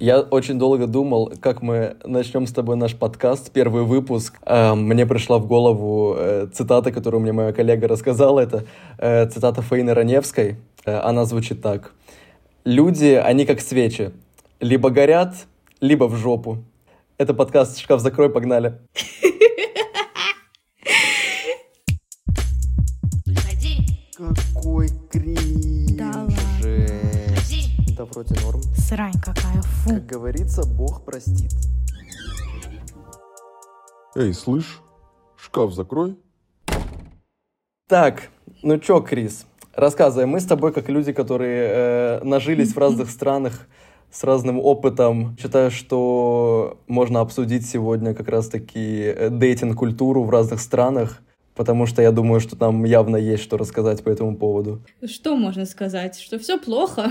Я очень долго думал, как мы начнем с тобой наш подкаст, первый выпуск. Э, мне пришла в голову э, цитата, которую мне моя коллега рассказала. Это э, цитата Фаины Раневской. Она звучит так. «Люди, они как свечи. Либо горят, либо в жопу». Это подкаст «Шкаф закрой», погнали. Какой кринж. Да вроде норм. Срань какая, фу. Как говорится, Бог простит. Эй, слышь, шкаф закрой. Так, ну чё, Крис, рассказывай. Мы с тобой, как люди, которые э, нажились в разных странах, с разным опытом. Считаю, что можно обсудить сегодня как раз-таки э, дейтинг-культуру в разных странах потому что я думаю, что там явно есть что рассказать по этому поводу. Что можно сказать? Что все плохо?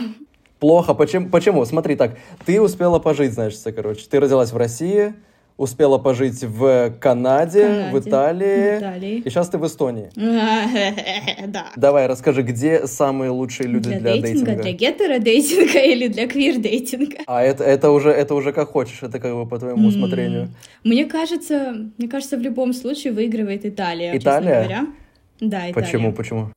Плохо. Почему? Почему? Смотри, так, ты успела пожить, значит, короче. Ты родилась в России, успела пожить в Канаде, Канаде, в Италии, Италии. и сейчас ты в Эстонии. Да. Давай, расскажи, где самые лучшие люди для, Для дейтинга, дейтинга? для гетеродейтинга или для квир-дейтинга? А это, это, уже, это уже как хочешь, это как бы по твоему М, усмотрению. Мне кажется, мне кажется, в любом случае выигрывает Италия, Италия? честно говоря. Да, Италия. Почему, почему?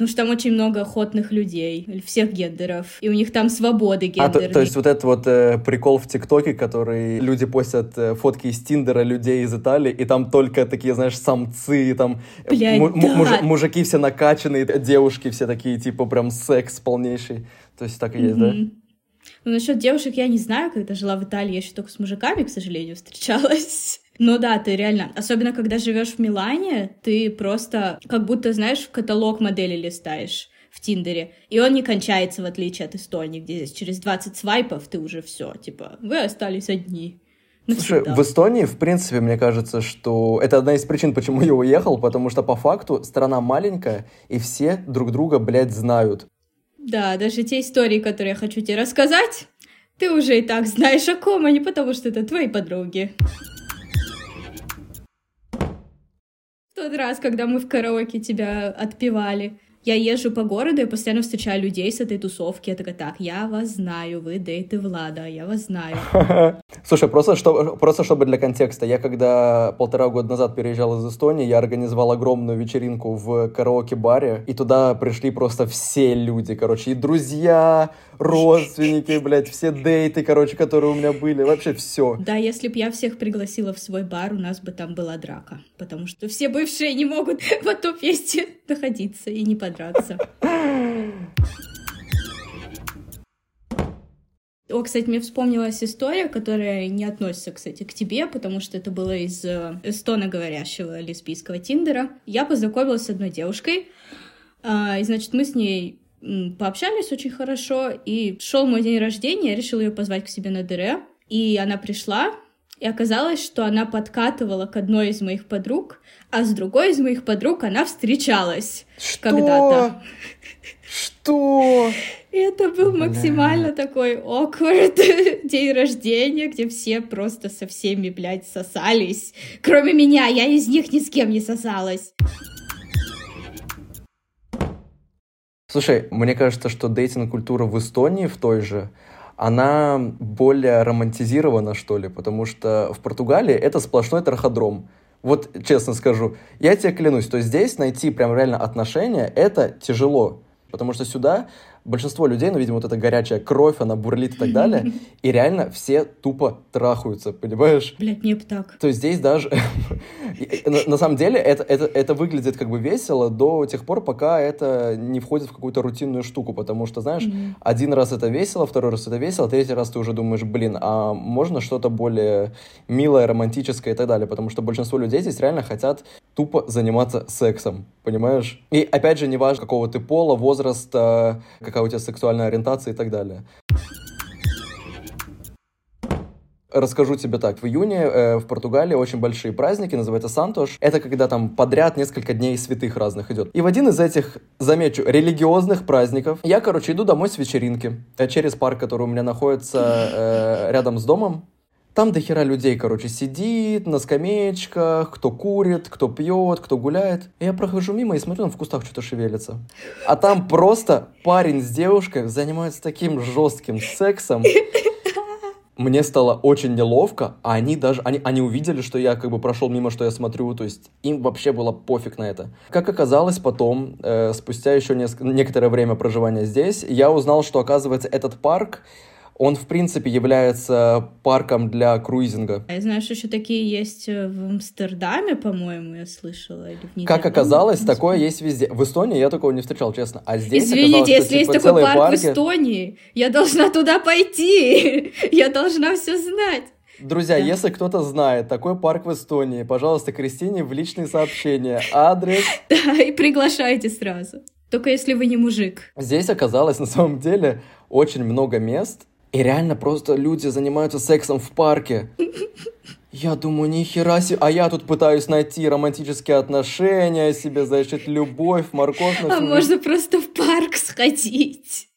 Потому что там очень много охотных людей, всех гендеров, и у них там свободы А, гендерные. то, то есть вот этот вот э, прикол в ТикТоке, который люди постят э, фотки из Тиндера людей из Италии, и там только такие, знаешь, самцы, там э, Блядь, му- да. мужи- мужики все накачанные, девушки все такие, типа, прям секс полнейший. То есть так и есть, да? Мгм. Ну, насчет девушек я не знаю, когда жила в Италии, я еще только с мужиками, к сожалению, встречалась. Но да, ты реально, особенно когда живешь в Милане, ты просто как будто, знаешь, в каталог модели листаешь в Тиндере, и он не кончается, в отличие от Эстонии, где здесь через 20 свайпов ты уже все, типа, вы остались одни. Слушай, Навсегда. в Эстонии, в принципе, мне кажется, что это одна из причин, почему я уехал, потому что по факту страна маленькая, и все друг друга, блядь, знают. Да, даже те истории, которые я хочу тебе рассказать, ты уже и так знаешь о ком они, потому что это твои подруги. Тот раз, когда мы в караоке тебя отпевали, я езжу по городу, я постоянно встречаю людей с этой тусовки. Я такая, так, я вас знаю, вы дейты Влада, я вас знаю. Слушай, просто, что, просто чтобы для контекста, я когда полтора года назад переезжал из Эстонии, я организовал огромную вечеринку в караоке-баре, и туда пришли просто все люди, короче, и друзья, родственники, блядь, все дейты, короче, которые у меня были, вообще все. Да, если б я всех пригласила в свой бар, у нас бы там была драка. Потому что все бывшие не могут в одном месте находиться и не подраться. О, кстати, мне вспомнилась история, которая не относится, кстати, к тебе, потому что это было из э, эстоноговорящего лесбийского тиндера. Я познакомилась с одной девушкой, а, и, значит, мы с ней пообщались очень хорошо, и шел мой день рождения, я решила ее позвать к себе на ДР, и она пришла, и оказалось, что она подкатывала к одной из моих подруг, а с другой из моих подруг она встречалась когда-то. Что? И это был Бля. максимально такой awkward день рождения, где все просто со всеми, блядь, сосались. Кроме меня, я из них ни с кем не сосалась. Слушай, мне кажется, что дейтинг-культура в Эстонии в той же, она более романтизирована, что ли, потому что в Португалии это сплошной траходром. Вот честно скажу, я тебе клянусь, то здесь найти прям реально отношения, это тяжело. Потому что сюда большинство людей, ну, видимо, вот эта горячая кровь, она бурлит и так далее, и реально все тупо трахаются, понимаешь? Блядь, не так. То есть здесь даже... на, самом деле это, это, это выглядит как бы весело до тех пор, пока это не входит в какую-то рутинную штуку, потому что, знаешь, один раз это весело, второй раз это весело, третий раз ты уже думаешь, блин, а можно что-то более милое, романтическое и так далее, потому что большинство людей здесь реально хотят тупо заниматься сексом, понимаешь? И опять же, неважно, какого ты пола, возраста, какая у тебя сексуальная ориентация и так далее. Расскажу тебе так. В июне э, в Португалии очень большие праздники, называется Сантош. Это когда там подряд несколько дней святых разных идет. И в один из этих, замечу, религиозных праздников я, короче, иду домой с вечеринки э, через парк, который у меня находится э, рядом с домом. Там до хера людей, короче, сидит на скамеечках, кто курит, кто пьет, кто гуляет. Я прохожу мимо и смотрю, там в кустах что-то шевелится. А там просто парень с девушкой занимаются таким жестким сексом. мне стало очень неловко, а они даже, они, они увидели, что я как бы прошел мимо, что я смотрю, то есть им вообще было пофиг на это. Как оказалось потом, э, спустя еще неск- некоторое время проживания здесь, я узнал, что оказывается этот парк он, в принципе, является парком для круизинга. А я знаю, что еще такие есть э, в Амстердаме, по-моему, я слышала. Или в как оказалось, такое есть везде. В Эстонии я такого не встречал, честно. А здесь Извините, если что, типа, есть такой парк парки... в Эстонии, я должна туда пойти. я должна все знать. Друзья, да. если кто-то знает такой парк в Эстонии, пожалуйста, Кристине в личные сообщения, адрес. Да, и приглашайте сразу. Только если вы не мужик. Здесь оказалось на самом деле очень много мест, и реально просто люди занимаются сексом в парке. Я думаю, ни хера себе. А я тут пытаюсь найти романтические отношения себе, значит, любовь, морковь. А можно просто в парк сходить.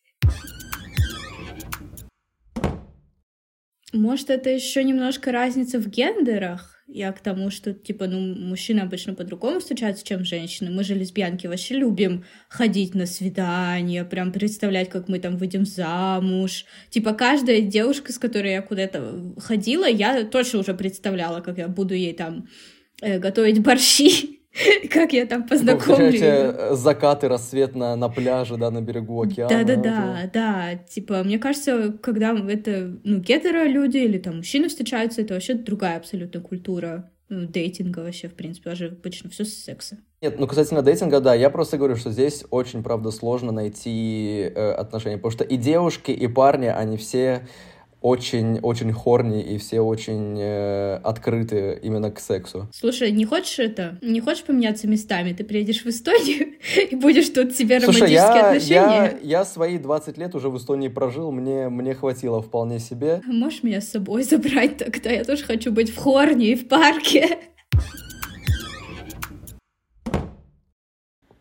Может, это еще немножко разница в гендерах? Я к тому, что, типа, ну, мужчины обычно по-другому встречаются, чем женщины. Мы же, лесбиянки, вообще любим ходить на свидания, прям представлять, как мы там выйдем замуж. Типа, каждая девушка, с которой я куда-то ходила, я точно уже представляла, как я буду ей там э, готовить борщи Как я там познакомлю ее. Э, закаты, рассвет на, на пляже, да, на берегу океана. Да-да-да, да. Типа, мне кажется, когда это, ну, гетеро люди или там мужчины встречаются, это вообще другая абсолютно культура ну, дейтинга вообще, в принципе, даже обычно все с секса. Нет, ну касательно дейтинга, да, я просто говорю, что здесь очень, правда, сложно найти э, отношения, потому что и девушки, и парни, они все очень, очень хорни и все очень э, открыты именно к сексу. Слушай, не хочешь это? Не хочешь поменяться местами? Ты приедешь в Эстонию и будешь тут себе романтические Слушай, я, отношения? Я, я свои 20 лет уже в Эстонии прожил, мне, мне хватило вполне себе. Можешь меня с собой забрать тогда? Я тоже хочу быть в хорне и в парке.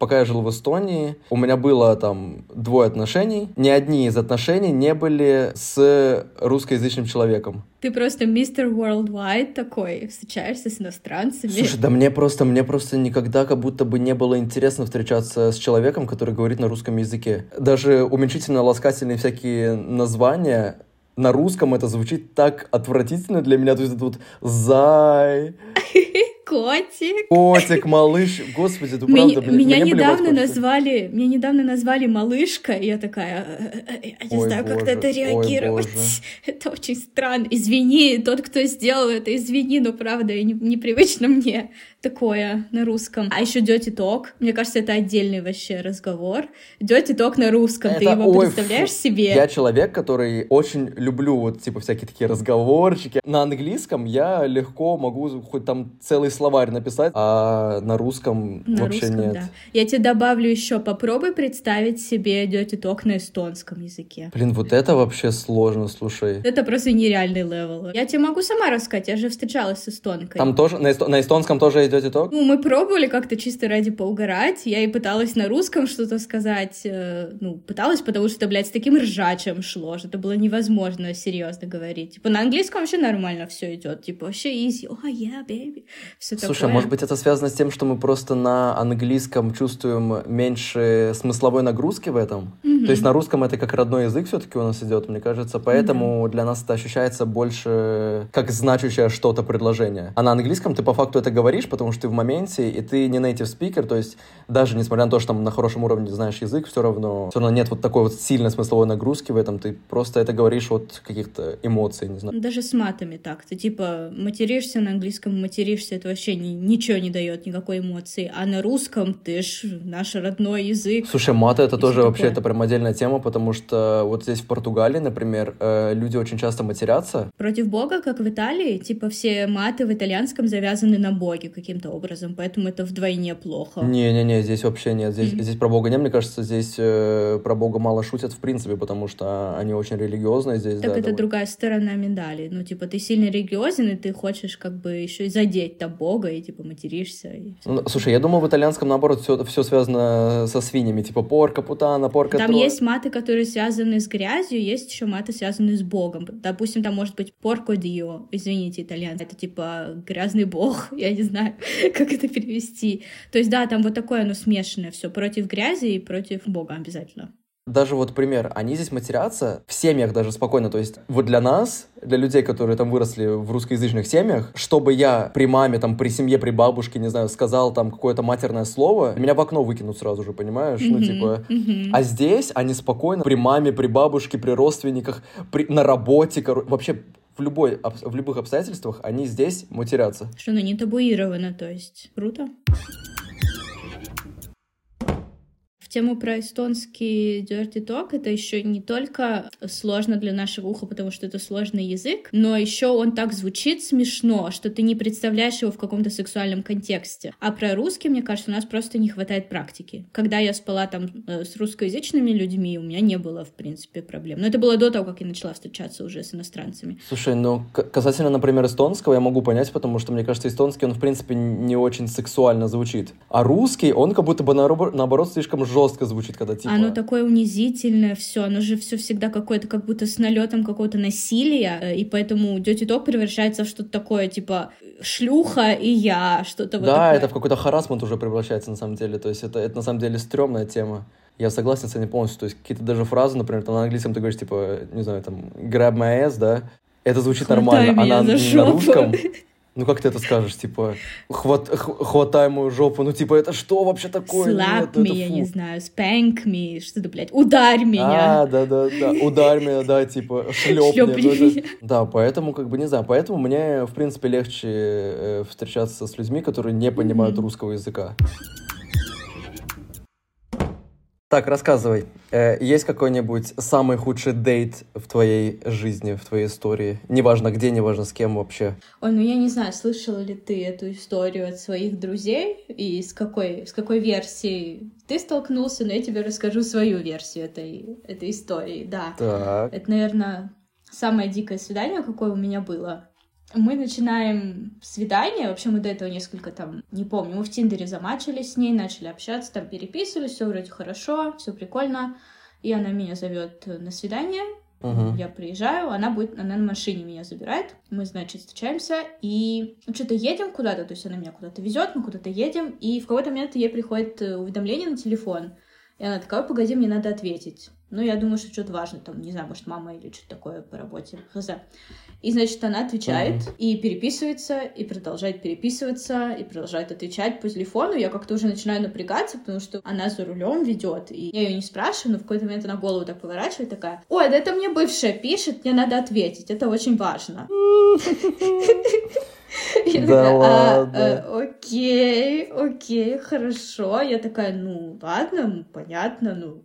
Пока я жил в Эстонии, у меня было там двое отношений. Ни одни из отношений не были с русскоязычным человеком. Ты просто мистер Worldwide такой, встречаешься с иностранцами. Слушай, да мне просто, мне просто никогда как будто бы не было интересно встречаться с человеком, который говорит на русском языке. Даже уменьшительно-ласкательные всякие названия на русском это звучит так отвратительно для меня. То есть это вот «зай», Котик. Котик, малыш. Господи, ты правда, блин. Меня недавно назвали, меня недавно назвали малышка, и я такая, «Э, э, э, я не знаю, как на это реагировать. Это очень странно. Извини, тот, кто сделал это, извини, но правда, непривычно мне такое на русском. А еще Dirty Talk. Мне кажется, это отдельный вообще разговор. Dirty Talk на русском. Это, Ты его ой, представляешь фу. себе? Я человек, который очень люблю вот типа всякие такие разговорчики. На английском я легко могу хоть там целый словарь написать, а на русском на вообще русском, нет. Да. Я тебе добавлю еще. Попробуй представить себе Dirty Talk на эстонском языке. Блин, вот это вообще сложно, слушай. Это просто нереальный level. Я тебе могу сама рассказать, я же встречалась с эстонкой. Там тоже, на, эсто... на эстонском тоже dirty talk? Ну, мы пробовали как-то чисто ради поугарать. Я и пыталась на русском что-то сказать. Э, ну, пыталась, потому что, блядь, с таким ржачем шло, что это было невозможно серьезно говорить. Типа, на английском вообще нормально все идет. Типа, вообще easy. Oh, yeah, baby. Все Слушай, такое. может быть, это связано с тем, что мы просто на английском чувствуем меньше смысловой нагрузки в этом? Mm-hmm. То есть на русском это как родной язык все-таки у нас идет, мне кажется, поэтому mm-hmm. для нас это ощущается больше как значащее что-то предложение. А на английском ты по факту это говоришь, потому что ты в моменте, и ты не native speaker, то есть даже несмотря на то, что там на хорошем уровне знаешь язык, все равно, все равно нет вот такой вот сильной смысловой нагрузки в этом, ты просто это говоришь от каких-то эмоций, не знаю. Даже с матами так, ты типа материшься на английском, материшься, это вообще ни, ничего не дает, никакой эмоции, а на русском ты ж наш родной язык. Слушай, маты это тоже вообще, это прям отдельная тема, потому что вот здесь в Португалии, например, э, люди очень часто матерятся. Против Бога, как в Италии, типа все маты в итальянском завязаны на Боге каким-то образом, поэтому это вдвойне плохо. Не-не-не, здесь вообще нет. Здесь, mm-hmm. здесь про Бога нет. Мне кажется, здесь э, про Бога мало шутят в принципе, потому что они очень религиозные здесь. Так да, это довольно... другая сторона медали. Ну, типа, ты сильно религиозен, и ты хочешь как бы еще и задеть там Бога, и типа материшься. И ну, слушай, я думал, в итальянском, наоборот, все, все связано со свиньями, типа порка, путана, порка. Там тро... есть маты, которые связаны с грязью, есть еще маты, связанные с Богом. Допустим, там может быть порко дио, извините, итальянцы. Это типа грязный бог, я не знаю, как это перевести. То есть, да, там вот такое оно смешанное все против грязи и против Бога обязательно. Даже вот пример, они здесь матерятся в семьях даже спокойно. То есть вот для нас, для людей, которые там выросли в русскоязычных семьях, чтобы я при маме, там, при семье, при бабушке, не знаю, сказал там какое-то матерное слово, меня в окно выкинут сразу же, понимаешь? Mm-hmm. Ну, типа... Mm-hmm. А здесь они спокойно при маме, при бабушке, при родственниках, при... на работе, кор... вообще в, любой, в любых обстоятельствах они здесь матерятся. Что, ну не табуировано, то есть. Круто тему про эстонский dirty talk это еще не только сложно для нашего уха, потому что это сложный язык, но еще он так звучит смешно, что ты не представляешь его в каком-то сексуальном контексте. А про русский, мне кажется, у нас просто не хватает практики. Когда я спала там э, с русскоязычными людьми, у меня не было, в принципе, проблем. Но это было до того, как я начала встречаться уже с иностранцами. Слушай, ну, касательно, например, эстонского, я могу понять, потому что, мне кажется, эстонский, он, в принципе, не очень сексуально звучит. А русский, он как будто бы, наоборот, слишком жестко жестко звучит, когда типа... Оно такое унизительное, все, оно же все всегда какое-то, как будто с налетом какого-то насилия, э, и поэтому Dirty Talk превращается в что-то такое, типа, шлюха и я, что-то вот Да, такое. это в какой-то харасмент уже превращается на самом деле, то есть это, это на самом деле стрёмная тема. Я согласен с этим полностью. То есть какие-то даже фразы, например, там на английском ты говоришь, типа, не знаю, там, grab my ass, да? Это звучит Хватай нормально. а на, на русском ну как ты это скажешь, типа, хват, хватай мою жопу, ну типа, это что вообще такое? Slap me, я не знаю, spank me, что-то, блядь, ударь меня. А, да-да-да, ударь меня, да, типа. Ну, это... Да, поэтому, как бы, не знаю, поэтому мне, в принципе, легче э, встречаться с людьми, которые не понимают русского языка. Так, рассказывай. Э, есть какой-нибудь самый худший дейт в твоей жизни, в твоей истории? Неважно где, неважно с кем вообще. Ой, ну я не знаю, слышала ли ты эту историю от своих друзей и с какой, с какой версией ты столкнулся, но я тебе расскажу свою версию этой, этой истории, да. Так. Это, наверное, самое дикое свидание, какое у меня было мы начинаем свидание, вообще мы до этого несколько там, не помню, мы в Тиндере замачились с ней, начали общаться, там переписывались, все вроде хорошо, все прикольно, и она меня зовет на свидание, Uh-huh. Я приезжаю, она будет, она на машине меня забирает. Мы, значит, встречаемся и ну, что-то едем куда-то, то есть она меня куда-то везет, мы куда-то едем, и в какой-то момент ей приходит уведомление на телефон. И она такая, погоди, мне надо ответить. Ну, я думаю, что что-то важно, там, не знаю, может, мама или что-то такое по работе. Хз. И, значит, она отвечает mm-hmm. и переписывается, и продолжает переписываться, и продолжает отвечать по телефону. Я как-то уже начинаю напрягаться, потому что она за рулем ведет. И я ее не спрашиваю, но в какой-то момент она голову так поворачивает, такая, ой, да это мне бывшая пишет, мне надо ответить, это очень важно. Я да такая, ладно. А, э, окей, окей, хорошо. Я такая, ну ладно, понятно, ну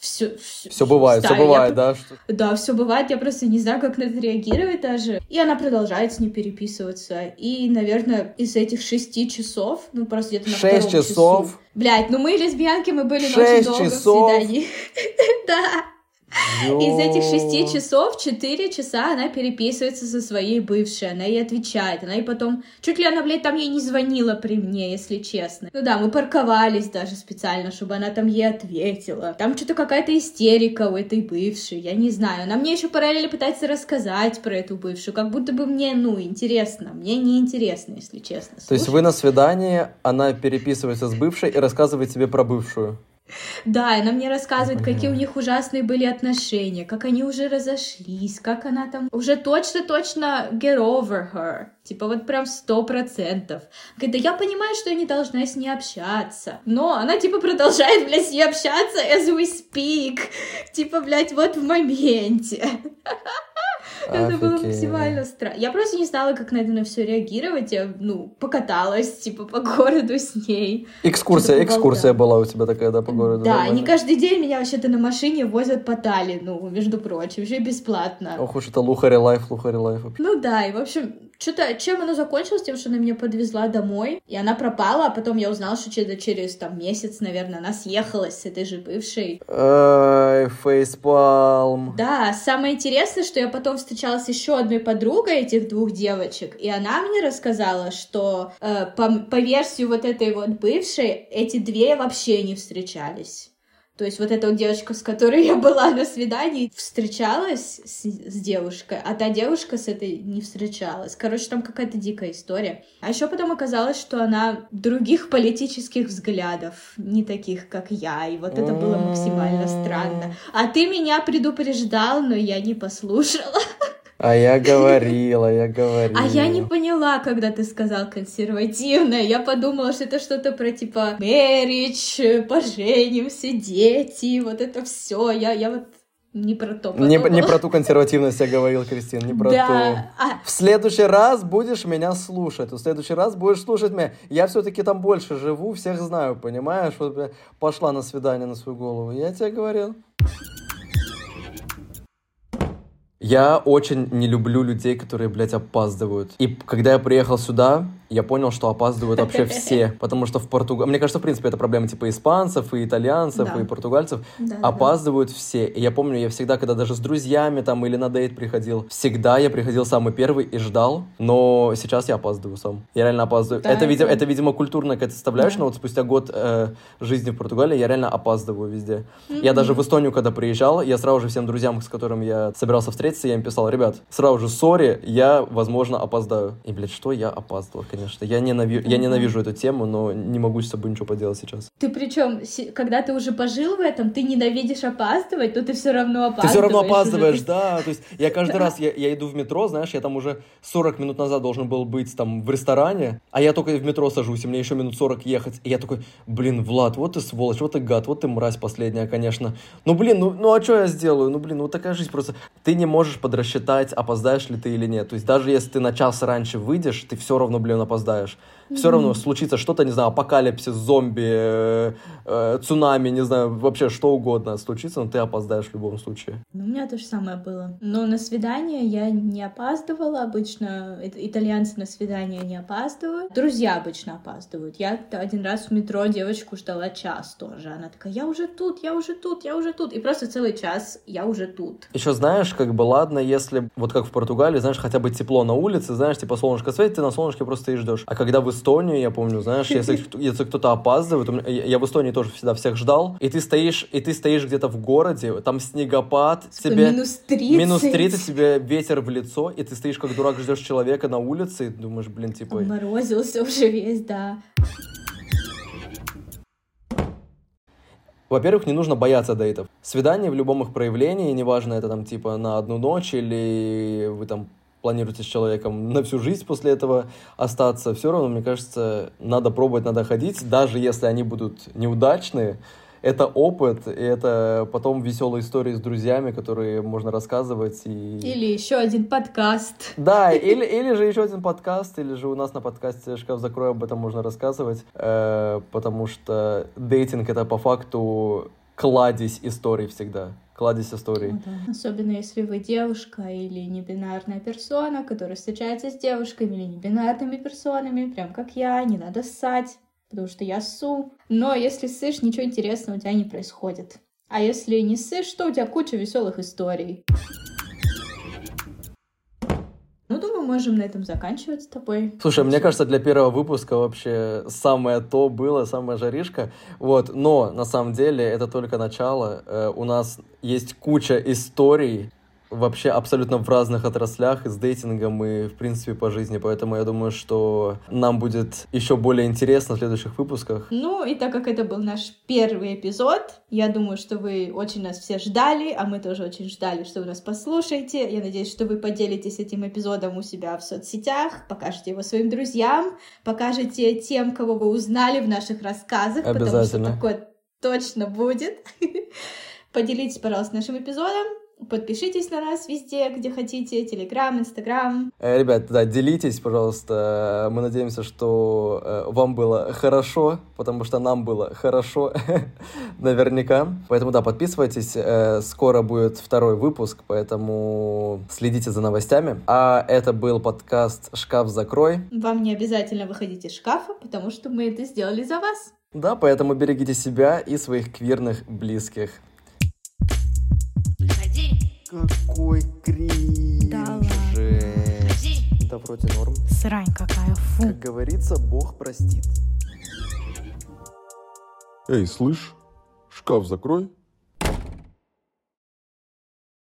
все, все, все бывает, да, все бывает, я, да? Что... Да, все бывает, я просто не знаю, как на это реагировать даже. И она продолжает с ней переписываться. И, наверное, из этих шести часов, ну, просто где-то на Шесть часов? Часу... Блять, ну мы лесбиянки, мы были на очень долгом часов? свидании. Да. Из этих шести часов четыре часа она переписывается со своей бывшей, она ей отвечает, она ей потом... Чуть ли она, блядь, там ей не звонила при мне, если честно. Ну да, мы парковались даже специально, чтобы она там ей ответила. Там что-то какая-то истерика у этой бывшей, я не знаю. Она мне еще параллельно пытается рассказать про эту бывшую, как будто бы мне, ну, интересно. Мне не интересно, если честно. Слушай. То есть вы на свидании, она переписывается с бывшей и рассказывает тебе про бывшую? Да, она мне рассказывает, какие у них ужасные были отношения, как они уже разошлись, как она там уже точно-точно get over her. Типа вот прям сто процентов. Когда я понимаю, что я не должна с ней общаться. Но она типа продолжает, блядь, с ней общаться as we speak. Типа, блядь, вот в моменте. Это было максимально странно. Я просто не знала, как на это на все реагировать. Я, ну, покаталась, типа, по городу с ней. Экскурсия, экскурсия была у тебя такая, да, по городу? Да, не каждый день меня вообще-то на машине возят по Таллину, между прочим, еще бесплатно. Ох уж это лухари лайф, лухари лайф. Ну да, и в общем, что-то, чем оно закончилось? Тем, что она меня подвезла домой, и она пропала, а потом я узнала, что через, через там месяц, наверное, она съехалась с этой же бывшей. Эй, фейспалм. Да, самое интересное, что я потом встречалась еще одной подругой этих двух девочек, и она мне рассказала, что э, по, по версии вот этой вот бывшей, эти две вообще не встречались. То есть вот эта вот девочка, с которой я была на свидании, встречалась с, с девушкой, а та девушка с этой не встречалась. Короче, там какая-то дикая история. А еще потом оказалось, что она других политических взглядов, не таких, как я, и вот это было максимально странно. А ты меня предупреждал, но я не послушала. А я говорила, я говорила. А я не поняла, когда ты сказал консервативная. Я подумала, что это что-то про типа marriage, поженимся, дети, вот это все. Я, я вот не про то не, не про ту консервативность я говорил, Кристин, не про да. ту. А... В следующий раз будешь меня слушать. В следующий раз будешь слушать меня. Я все-таки там больше живу, всех знаю, понимаешь? Вот пошла на свидание на свою голову. Я тебе говорил. Я очень не люблю людей, которые, блядь, опаздывают. И когда я приехал сюда, я понял, что опаздывают вообще все. Потому что в Португалии... Мне кажется, в принципе, это проблема типа испанцев, и итальянцев, Да. и португальцев. Да, опаздывают все. И я помню, я всегда, когда даже с друзьями там или на дейт приходил, всегда я приходил самый первый и ждал. Но сейчас я опаздываю сам. Я реально опаздываю. Да, это, видимо, это- видимо, культурная какая-то составляющая, Да. но вот спустя год э, жизни в Португалии я реально опаздываю везде. Я даже в Эстонию, когда приезжал, я сразу же всем друзьям, с которыми я собирался встретиться, я им писал, ребят, сразу же, сори, я, возможно, опоздаю. И, блядь, что я опаздывал, конечно. Я, ненави- я ненавижу эту тему, но не могу с собой ничего поделать сейчас. Ты причем, когда ты уже пожил в этом, ты ненавидишь опаздывать, но ты все равно опаздываешь. Ты все равно уже. опаздываешь, да. То есть я каждый раз, я, я иду в метро, знаешь, я там уже 40 минут назад должен был быть там в ресторане, а я только в метро сажусь, и мне еще минут 40 ехать. И я такой, блин, Влад, вот ты сволочь, вот ты гад, вот ты мразь последняя, конечно. Ну, блин, ну, ну а что я сделаю? Ну, блин, ну такая жизнь просто. Ты не можешь подрасчитать, опоздаешь ли ты или нет. То есть даже если ты на час раньше выйдешь, ты все равно, блин, опоздаешь. Все равно случится что-то, не знаю, апокалипсис, зомби, э, э, цунами, не знаю, вообще что угодно случится, но ты опоздаешь в любом случае. Ну, у меня то же самое было. Но на свидание я не опаздывала. Обычно итальянцы на свидание не опаздывают. Друзья обычно опаздывают. Я один раз в метро девочку ждала час тоже. Она такая, я уже тут, я уже тут, я уже тут. И просто целый час я уже тут. Еще знаешь, как бы ладно, если вот как в Португалии, знаешь, хотя бы тепло на улице, знаешь, типа солнышко светит, ты на солнышке просто и ждешь. А когда в Эстонии, я помню, знаешь, если, если кто-то опаздывает, меня- я в Эстонии тоже всегда всех ждал, и ты стоишь, и ты стоишь где-то в городе, там снегопад, тебе Минус 30. минус 30, тебе ветер в лицо, и ты стоишь как дурак, ждешь человека на улице, и думаешь, блин, типа, Морозился уже весь, да. Во-первых, не нужно бояться дейтов. Свидание в любом их проявлении, неважно, это там типа на одну ночь или вы там планируете с человеком на всю жизнь после этого остаться, все равно, мне кажется, надо пробовать, надо ходить, даже если они будут неудачные. Это опыт, и это потом веселые истории с друзьями, которые можно рассказывать. И... Или еще один подкаст. Да, или, или же еще один подкаст, или же у нас на подкасте «Шкаф закрой» об этом можно рассказывать, э, потому что дейтинг — это по факту кладезь историй всегда, кладезь историй. Ну да. Особенно если вы девушка или небинарная персона, которая встречается с девушками или небинарными персонами, прям как я, не надо ссать, потому что я ссу. Но если ссышь, ничего интересного у тебя не происходит. А если не ссышь, то у тебя куча веселых историй. Можем на этом заканчивать с тобой. Слушай, мне кажется, для первого выпуска вообще самое то было, самая жаришка. Вот, но на самом деле это только начало. Э, у нас есть куча историй вообще абсолютно в разных отраслях, и с дейтингом, и в принципе по жизни. Поэтому я думаю, что нам будет еще более интересно в следующих выпусках. Ну, и так как это был наш первый эпизод, я думаю, что вы очень нас все ждали, а мы тоже очень ждали, что вы нас послушаете. Я надеюсь, что вы поделитесь этим эпизодом у себя в соцсетях, покажете его своим друзьям, покажете тем, кого вы узнали в наших рассказах, потому что такое точно будет. Поделитесь, пожалуйста, нашим эпизодом. Подпишитесь на нас везде, где хотите. Телеграм, Инстаграм. Э, Ребят, да, делитесь, пожалуйста. Мы надеемся, что э, вам было хорошо, потому что нам было хорошо, наверняка. Поэтому, да, подписывайтесь. Э, Скоро будет второй выпуск, поэтому следите за новостями. А это был подкаст «Шкаф закрой». Вам не обязательно выходить из шкафа, потому что мы это сделали за вас. Да, поэтому берегите себя и своих квирных близких. Какой кринж. Да ладно. Да вроде норм. Срань какая, фу. Как говорится, Бог простит. Эй, слышь, Шкаф закрой.